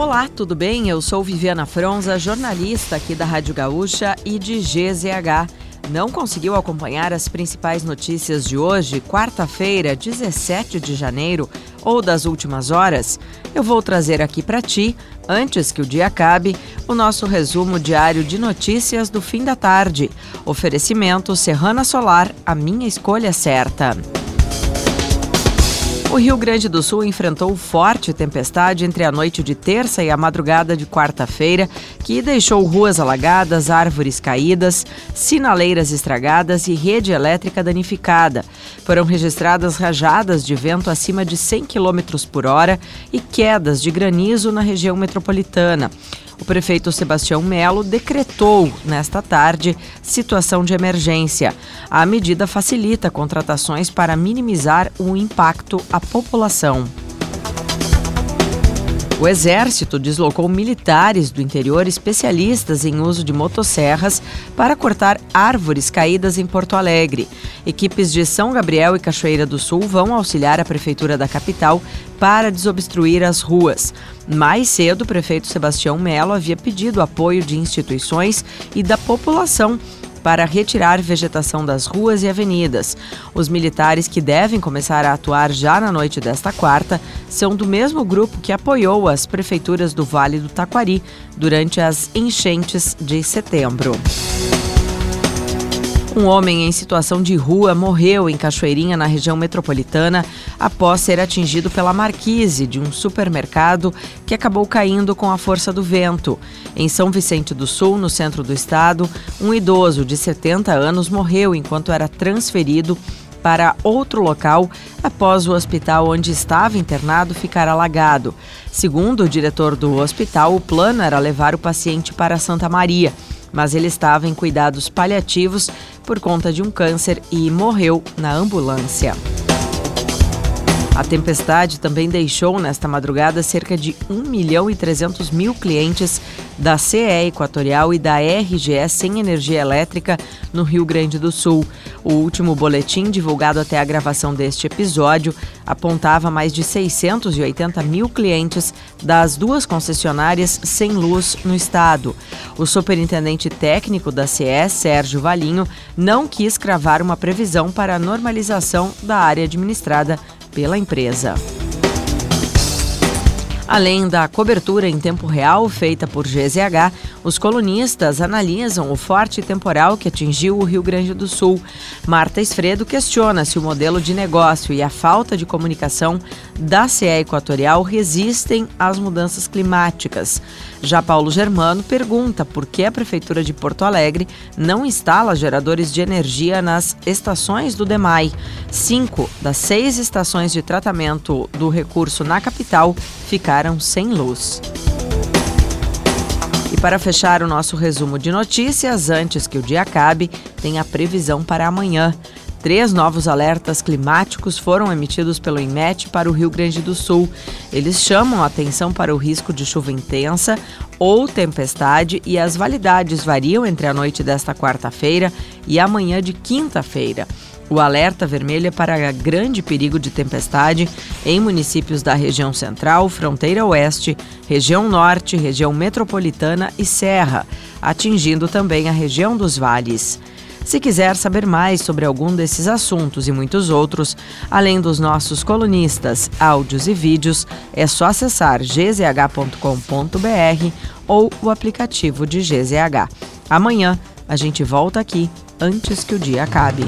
Olá, tudo bem? Eu sou Viviana Fronza, jornalista aqui da Rádio Gaúcha e de GZH. Não conseguiu acompanhar as principais notícias de hoje, quarta-feira, 17 de janeiro, ou das últimas horas? Eu vou trazer aqui para ti, antes que o dia acabe, o nosso resumo diário de notícias do fim da tarde. Oferecimento Serrana Solar, a minha escolha certa. O Rio Grande do Sul enfrentou forte tempestade entre a noite de terça e a madrugada de quarta-feira, que deixou ruas alagadas, árvores caídas, sinaleiras estragadas e rede elétrica danificada. Foram registradas rajadas de vento acima de 100 km por hora e quedas de granizo na região metropolitana. O prefeito Sebastião Melo decretou, nesta tarde, situação de emergência. A medida facilita contratações para minimizar o impacto à população. O Exército deslocou militares do interior especialistas em uso de motosserras para cortar árvores caídas em Porto Alegre. Equipes de São Gabriel e Cachoeira do Sul vão auxiliar a Prefeitura da capital para desobstruir as ruas. Mais cedo, o prefeito Sebastião Melo havia pedido apoio de instituições e da população para retirar vegetação das ruas e avenidas. Os militares que devem começar a atuar já na noite desta quarta são do mesmo grupo que apoiou as prefeituras do Vale do Taquari durante as enchentes de setembro. Um homem em situação de rua morreu em Cachoeirinha, na região metropolitana, após ser atingido pela marquise de um supermercado que acabou caindo com a força do vento. Em São Vicente do Sul, no centro do estado, um idoso de 70 anos morreu enquanto era transferido para outro local após o hospital onde estava internado ficar alagado. Segundo o diretor do hospital, o plano era levar o paciente para Santa Maria mas ele estava em cuidados paliativos por conta de um câncer e morreu na ambulância. A tempestade também deixou nesta madrugada cerca de 1 milhão e 300 mil clientes da CE Equatorial e da RGE sem energia elétrica no Rio Grande do Sul. O último boletim divulgado até a gravação deste episódio apontava mais de 680 mil clientes das duas concessionárias sem luz no estado. O superintendente técnico da CE, Sérgio Valinho, não quis cravar uma previsão para a normalização da área administrada pela empresa. Além da cobertura em tempo real feita por GZH, os colunistas analisam o forte temporal que atingiu o Rio Grande do Sul. Marta Esfredo questiona se o modelo de negócio e a falta de comunicação da CE Equatorial resistem às mudanças climáticas. Já Paulo Germano pergunta por que a Prefeitura de Porto Alegre não instala geradores de energia nas estações do DEMAI. Cinco das seis estações de tratamento do recurso na capital ficaram sem luz. E para fechar o nosso resumo de notícias, antes que o dia acabe, tem a previsão para amanhã. Três novos alertas climáticos foram emitidos pelo INMET para o Rio Grande do Sul. Eles chamam a atenção para o risco de chuva intensa ou tempestade e as validades variam entre a noite desta quarta-feira e amanhã de quinta-feira. O alerta vermelho é para grande perigo de tempestade em municípios da região central, fronteira oeste, região norte, região metropolitana e serra, atingindo também a região dos vales. Se quiser saber mais sobre algum desses assuntos e muitos outros, além dos nossos colunistas, áudios e vídeos, é só acessar gzh.com.br ou o aplicativo de GZH. Amanhã a gente volta aqui antes que o dia acabe.